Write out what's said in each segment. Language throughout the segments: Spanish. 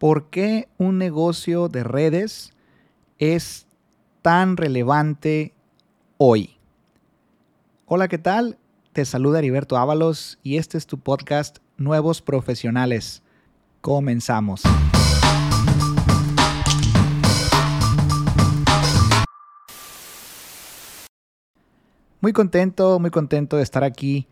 ¿Por qué un negocio de redes es tan relevante hoy? Hola, ¿qué tal? Te saluda Heriberto Ábalos y este es tu podcast Nuevos Profesionales. Comenzamos. Muy contento, muy contento de estar aquí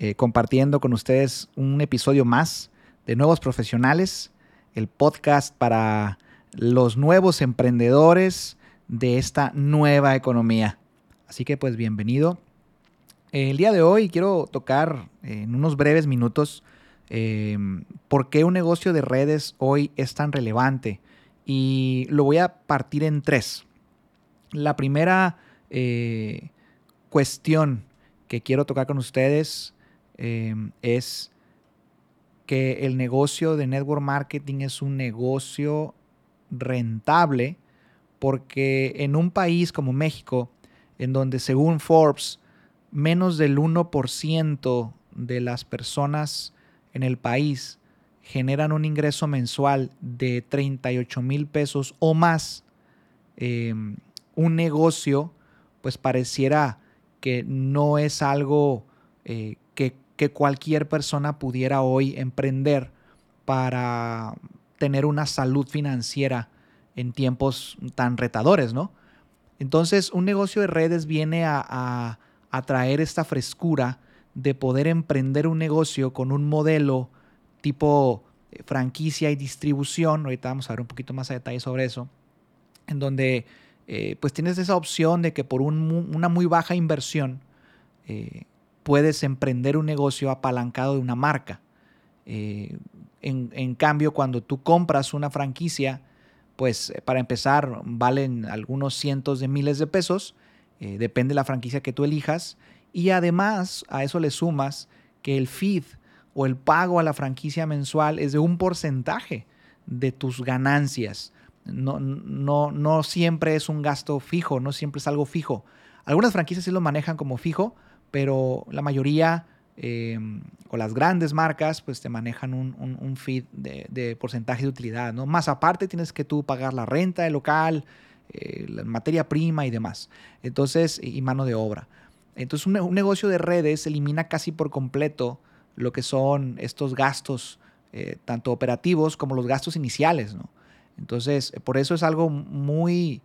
eh, compartiendo con ustedes un episodio más de Nuevos Profesionales el podcast para los nuevos emprendedores de esta nueva economía. Así que pues bienvenido. El día de hoy quiero tocar en unos breves minutos eh, por qué un negocio de redes hoy es tan relevante y lo voy a partir en tres. La primera eh, cuestión que quiero tocar con ustedes eh, es que el negocio de network marketing es un negocio rentable porque en un país como México, en donde según Forbes, menos del 1% de las personas en el país generan un ingreso mensual de 38 mil pesos o más, em, un negocio pues pareciera que no es algo eh, que cualquier persona pudiera hoy emprender para tener una salud financiera en tiempos tan retadores, ¿no? Entonces, un negocio de redes viene a, traer esta frescura de poder emprender un negocio con un modelo tipo eh, franquicia y distribución. Ahorita vamos a ver un poquito más a detalle sobre eso. En donde eh, pues tienes esa opción de que por una muy baja inversión eh, puedes emprender un negocio apalancado de una marca. Eh, en, cambio, cuando tú compras una franquicia, pues eh, para empezar valen algunos cientos de miles de pesos, eh, depende de la franquicia que tú elijas, y además a eso le sumas que el feed o el pago a la franquicia mensual es de un porcentaje de tus ganancias. No, no, no siempre es un gasto fijo, no siempre es algo fijo. Algunas franquicias sí lo manejan como fijo, pero la mayoría eh, o las grandes marcas pues te manejan un, feed de, porcentaje de utilidad, ¿no? Más aparte tienes que tú pagar la renta del local, eh, la materia prima y demás. Entonces, y mano de obra. Entonces, un, negocio de redes elimina casi por completo lo que son estos gastos, eh, tanto operativos como los gastos iniciales, ¿no? Entonces, por eso es algo muy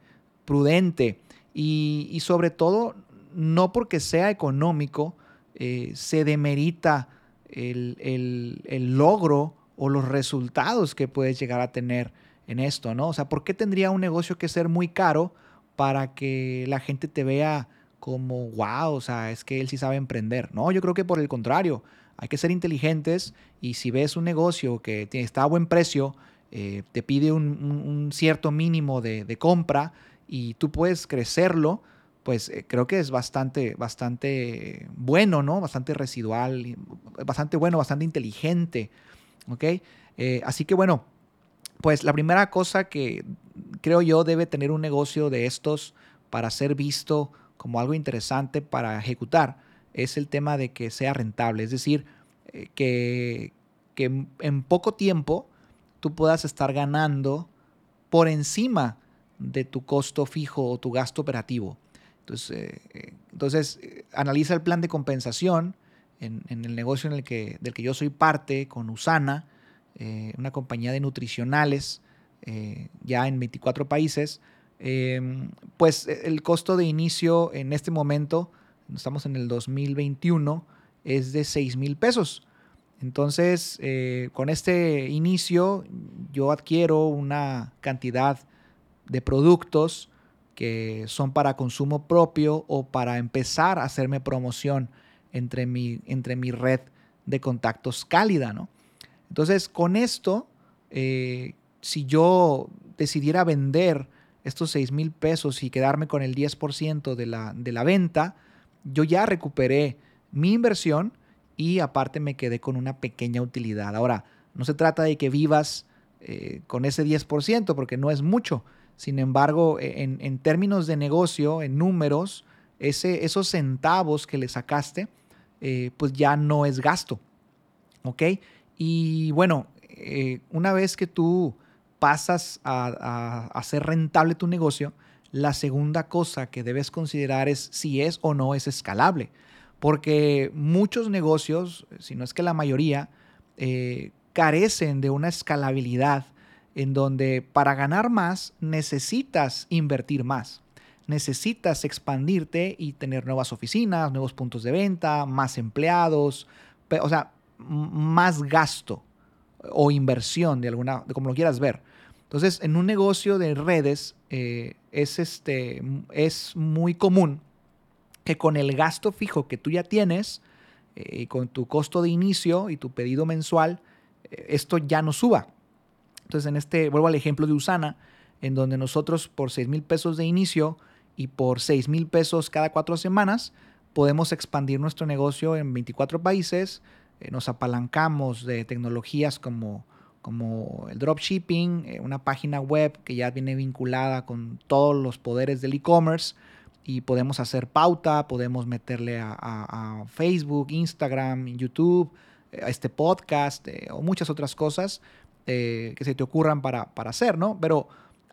prudente y, y sobre todo no porque sea económico, eh, se demerita el, logro o los resultados que puedes llegar a tener en esto, ¿no? O sea, ¿por qué tendría un negocio que ser muy caro para que la gente te vea como, wow, o sea, es que él sí sabe emprender? No, yo creo que por el contrario, hay que ser inteligentes y si ves un negocio que está a buen precio, eh, te pide un, cierto mínimo de, de compra y tú puedes crecerlo, pues eh, creo que es bastante, bastante bueno, ¿no? Bastante residual, bastante bueno, bastante inteligente, ¿ok? Eh, así que bueno, pues la primera cosa que creo yo debe tener un negocio de estos para ser visto como algo interesante para ejecutar es el tema de que sea rentable, es decir, eh, que, que en poco tiempo tú puedas estar ganando por encima de tu costo fijo o tu gasto operativo. Entonces, eh, eh, entonces eh, analiza el plan de compensación en, el negocio en el que, del que yo soy parte con Usana, una compañía de nutricionales ya en 24 países. Em, pues el costo de inicio en este momento, estamos en el 2021, es de 6 mil pesos. Entonces, con este inicio, yo adquiero una cantidad de productos que son para consumo propio o para empezar a hacerme promoción entre mi, entre mi red de contactos cálida, ¿no? Entonces, con esto, eh, si yo decidiera vender estos 6 mil pesos y quedarme con el 10% de la, de la venta, yo ya recuperé mi inversión y aparte me quedé con una pequeña utilidad. Ahora, no se trata de que vivas eh, con ese 10%, porque no es mucho, sin embargo, e, en, términos de negocio, en números, ese, esos centavos que le sacaste, eh, pues ya no es gasto. ¿Ok? Y bueno, eh, una vez que tú pasas a, hacer rentable tu negocio, la segunda cosa que debes considerar es si es o no es escalable. Porque muchos negocios, si no es que la mayoría, eh, carecen de una escalabilidad en donde para ganar más necesitas invertir más. Necesitas expandirte y tener nuevas oficinas, nuevos puntos de venta, más empleados, o sea, más gasto o inversión de alguna, de como lo quieras ver. Entonces, en un negocio de redes eh, es, este, es muy común que con el gasto fijo que tú ya tienes, eh, y con tu costo de inicio y tu pedido mensual, eh, esto ya no suba. Entonces, en este, vuelvo al ejemplo de Usana, en donde nosotros por 6 mil pesos de inicio y por 6 mil pesos cada cuatro semanas, podemos expandir nuestro negocio en 24 países, eh, nos apalancamos de tecnologías como, como el dropshipping, eh, una página web que ya viene vinculada con todos los poderes del e-commerce y podemos hacer pauta, podemos meterle a, Facebook, Instagram, YouTube, eh, a este podcast o muchas otras cosas que se te ocurran para, para hacer, ¿no? Pero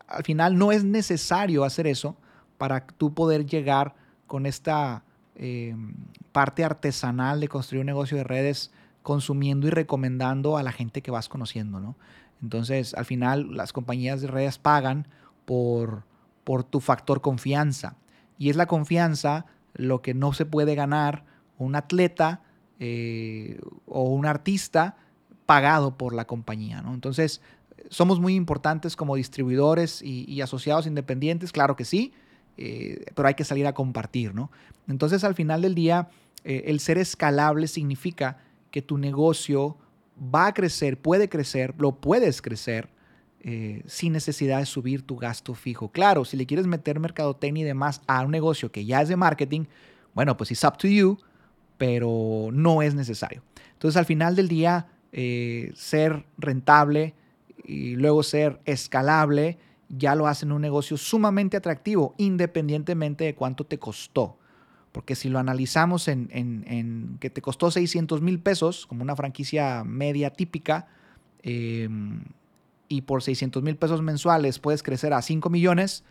al final no es necesario hacer eso para tú poder llegar con esta Em, parte artesanal de construir un negocio de redes consumiendo y recomendando a la gente que vas conociendo, ¿no? Entonces, al final, las compañías de redes pagan por, por tu factor confianza. Y es la confianza lo que no se puede ganar un atleta eh, o un artista pagado por la compañía, ¿no? Entonces, somos muy importantes como distribuidores y asociados independientes, claro que sí, eh, pero hay que salir a compartir, ¿no? Entonces al final del día, eh, el ser escalable significa que tu negocio va a crecer, puede crecer, lo puedes crecer eh, sin necesidad de subir tu gasto fijo. Claro, si le quieres meter mercadotecnia y demás a un negocio que ya es de marketing, bueno, pues it's up to you, pero no es necesario. Entonces al final del día, ser rentable y luego ser escalable ya lo hacen un negocio sumamente atractivo, independientemente de cuánto te costó. Porque si lo analizamos en, que te costó 600 mil pesos, como una franquicia media típica, em, y por 600 mil pesos mensuales puedes crecer a 5 millones,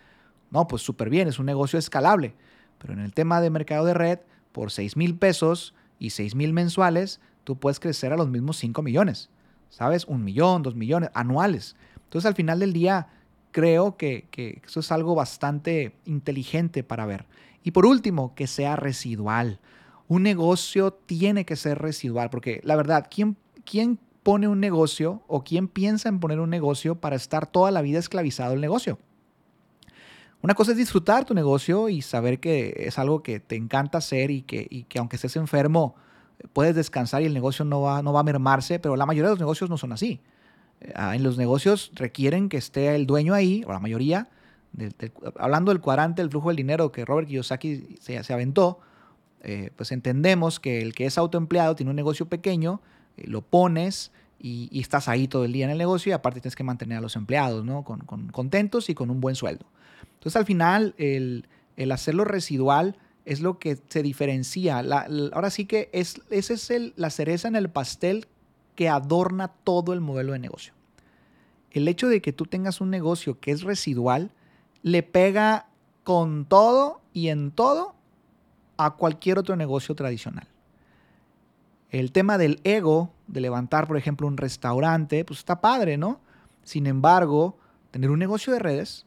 no, pues súper bien, es un negocio escalable. Pero en el tema de mercado de red, por 6 mil pesos y 6 mil mensuales, tú puedes crecer a los mismos 5 millones. ¿Sabes? Un millón, dos millones anuales. Entonces al final del día creo que, eso es algo bastante inteligente para ver. Y por último, que sea residual. Un negocio tiene que ser residual, porque la verdad, ¿quién, quién pone un negocio o quién piensa en poner un negocio para estar toda la vida esclavizado el negocio? Una cosa es disfrutar tu negocio y saber que es algo que te encanta hacer y que, y que aunque estés enfermo, puedes descansar y el negocio no va, no va a mermarse, pero la mayoría de los negocios no son así. Ah, en los negocios requieren que esté el dueño ahí, o la mayoría, hablando del cuadrante del flujo del dinero que Robert Kiyosaki se, se aventó, eh, pues entendemos que el que es autoempleado tiene un negocio pequeño, eh, lo pones y, estás ahí todo el día en el negocio y aparte tienes que mantener a los empleados ¿no? con, contentos y con un buen sueldo. Entonces al final el, hacerlo residual es lo que se diferencia. ahora sí que es, esa es el, la cereza en el pastel que adorna todo el modelo de negocio. El hecho de que tú tengas un negocio que es residual le pega con todo y en todo a cualquier otro negocio tradicional. El tema del ego, de levantar, por ejemplo, un restaurante, pues está padre, ¿no? Sin embargo, tener un negocio de redes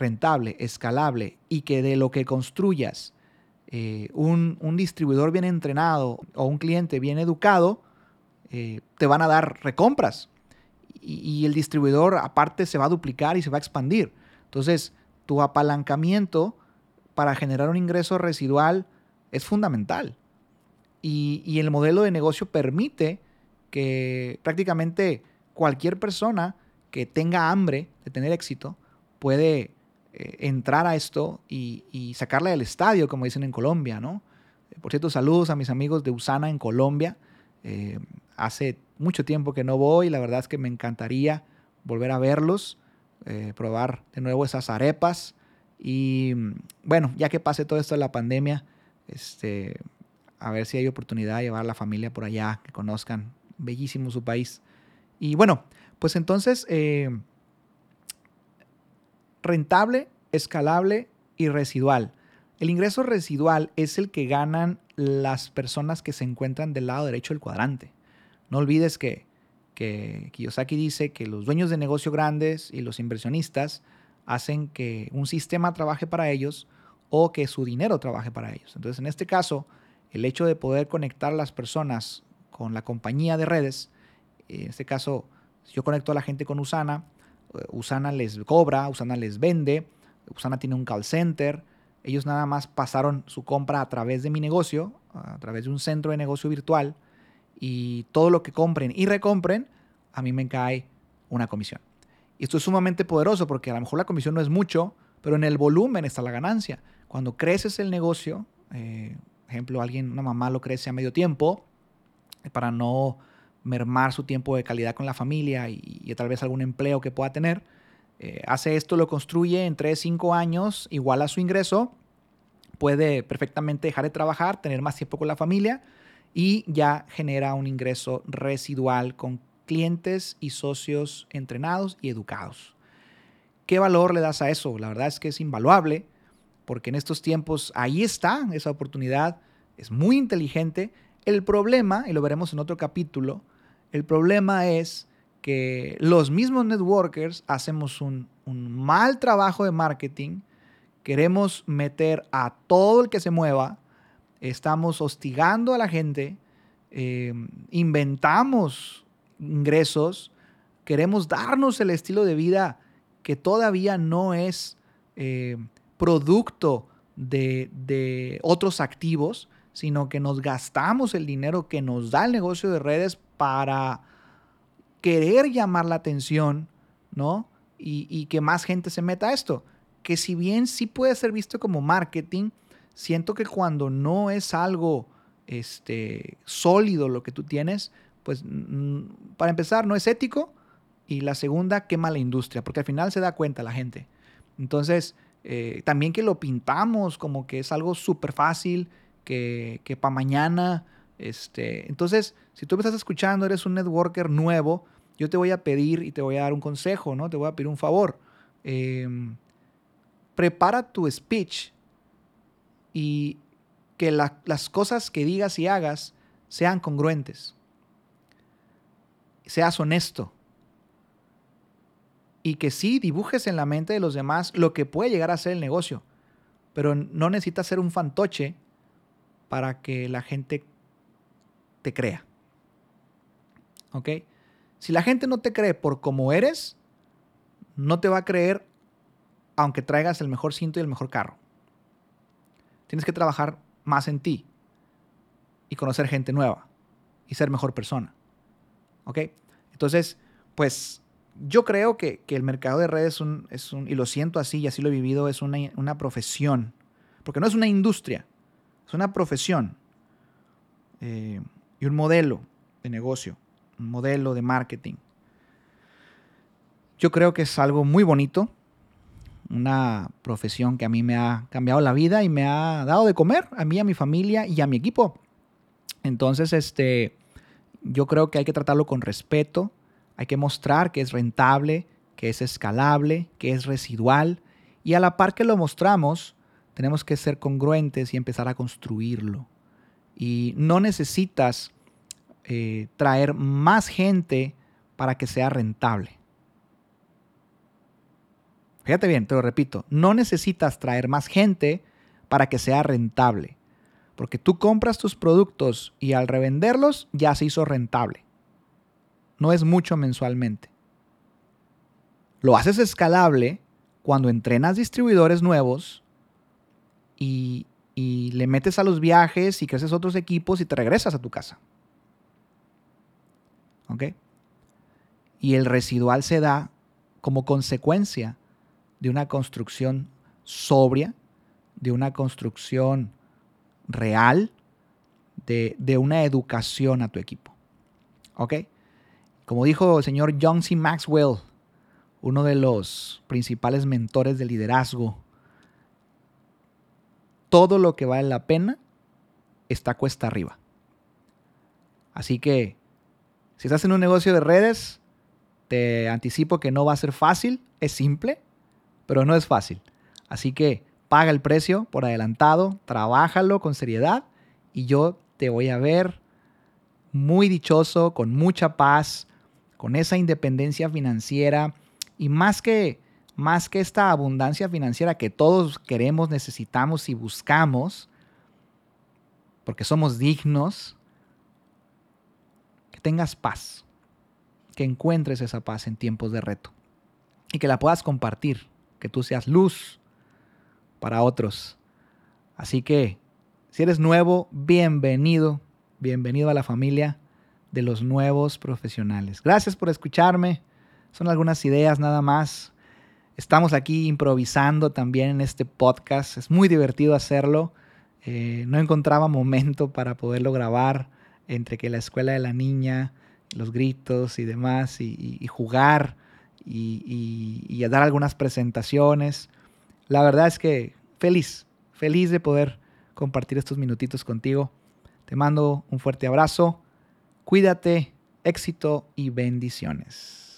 rentable, escalable y que de lo que construyas eh, un, un, distribuidor bien entrenado o un cliente bien educado, eh, te van a dar recompras. Y, el distribuidor aparte se va a duplicar y se va a expandir. Entonces, tu apalancamiento para generar un ingreso residual es fundamental. Y, el modelo de negocio permite que prácticamente cualquier persona que tenga hambre de tener éxito puede eh, entrar a esto y, y, sacarla del estadio, como dicen en Colombia, ¿no? Por cierto, saludos a mis amigos de Usana en Colombia. Eh, hace mucho tiempo que no voy, la verdad es que me encantaría volver a verlos, eh, probar de nuevo esas arepas y bueno, ya que pase todo esto de la pandemia, este, a ver si hay oportunidad de llevar a la familia por allá, que conozcan, bellísimo su país. Y bueno, Pues entonces, eh, rentable, escalable y residual. El ingreso residual es el que ganan las personas que se encuentran del lado derecho del cuadrante. No olvides que, que Kiyosaki dice que los dueños de negocio grandes y los inversionistas hacen que un sistema trabaje para ellos o que su dinero trabaje para ellos. Entonces, en este caso, el hecho de poder conectar a las personas con la compañía de redes, en este caso, yo conecto a la gente con Usana, Usana les cobra, Usana les vende, Usana tiene un call center, ellos nada más pasaron su compra a través de mi negocio, a través de un centro de negocio virtual, y todo lo que compren y recompren, a mí me cae una comisión. Y esto es sumamente poderoso porque a lo mejor la comisión no es mucho, pero en el volumen está la ganancia. Cuando creces el negocio, eh, ejemplo, alguien, una mamá lo crece a medio tiempo, eh, para no mermar su tiempo de calidad con la familia y, tal vez algún empleo que pueda tener, eh, hace esto, lo construye en 3, 5 años, igual a su ingreso, puede perfectamente dejar de trabajar, tener más tiempo con la familia y ya genera un ingreso residual con clientes y socios entrenados y educados. ¿Qué valor le das a eso? La verdad es que es invaluable porque en estos tiempos ahí está esa oportunidad, es muy inteligente. El problema, y lo veremos en otro capítulo, el problema es que los mismos networkers hacemos un, mal trabajo de marketing, queremos meter a todo el que se mueva, estamos hostigando a la gente, eh, inventamos ingresos, queremos darnos el estilo de vida que todavía no es eh, producto de, otros activos, sino que nos gastamos el dinero que nos da el negocio de redes para querer llamar la atención, ¿no? Y, que más gente se meta a esto. Que si bien sí puede ser visto como marketing, siento que cuando no es algo este, sólido lo que tú tienes, pues para empezar no es ético y la segunda quema la industria, porque al final se da cuenta la gente. Entonces, eh, también que lo pintamos como que es algo súper fácil, que, que para mañana. Este, entonces, si tú me estás escuchando, eres un networker nuevo, yo te voy a pedir y te voy a dar un consejo, ¿no? Te voy a pedir un favor. Em, prepara tu speech y que las cosas que digas y hagas sean congruentes. Seas honesto y que sí dibujes en la mente de los demás lo que puede llegar a ser el negocio, pero no necesitas ser un fantoche para que la gente te crea. ¿Ok? Si la gente no te cree por cómo eres, no te va a creer aunque traigas el mejor cinto y el mejor carro. Tienes que trabajar más en ti y conocer gente nueva y ser mejor persona. ¿Ok? Entonces, pues yo creo que, el mercado de redes es un, es un, y lo siento así y así lo he vivido, es una, una profesión. Porque no es una industria, es una profesión eh, y un modelo de negocio, un modelo de marketing. Yo creo que es algo muy bonito, una profesión que a mí me ha cambiado la vida y me ha dado de comer a mí, a mi familia y a mi equipo. Entonces, este, yo creo que hay que tratarlo con respeto, hay que mostrar que es rentable, que es escalable, que es residual. Y a la par que lo mostramos, tenemos que ser congruentes y empezar a construirlo. Y no necesitas eh, traer más gente para que sea rentable. Fíjate bien, te lo repito, no necesitas traer más gente para que sea rentable. Porque tú compras tus productos y al revenderlos ya se hizo rentable no es mucho mensualmente. Lo haces escalable cuando entrenas distribuidores nuevos y, le metes a los viajes y creces otros equipos y te regresas a tu casa. ¿Ok? Y el residual se da como consecuencia de una construcción sobria, de una construcción real, de, de una educación a tu equipo. ¿Ok? Como dijo el señor John C. Maxwell, uno de los principales mentores de liderazgo, todo lo que vale la pena está cuesta arriba. Así que, si estás en un negocio de redes, Te anticipo que no va a ser fácil, es simple, pero no es fácil. Así que paga el precio por adelantado, trabájalo con seriedad y yo te voy a ver muy dichoso, con mucha paz, con esa independencia financiera y más que más que esta abundancia financiera que todos queremos, necesitamos y buscamos, porque somos dignos, que tengas paz, que encuentres esa paz en tiempos de reto y que la puedas compartir, que tú seas luz para otros. Así que, si eres nuevo, bienvenido, bienvenido a la familia de los nuevos profesionales. Gracias por escucharme. Son algunas ideas nada más. Estamos aquí improvisando también en este podcast. Es muy divertido hacerlo. Eh, no encontraba momento para poderlo grabar entre que la escuela de la niña, los gritos y demás, y, jugar y, y dar algunas presentaciones. La verdad es que feliz, feliz de poder compartir estos minutitos contigo. Te mando un fuerte abrazo. Cuídate, éxito y bendiciones.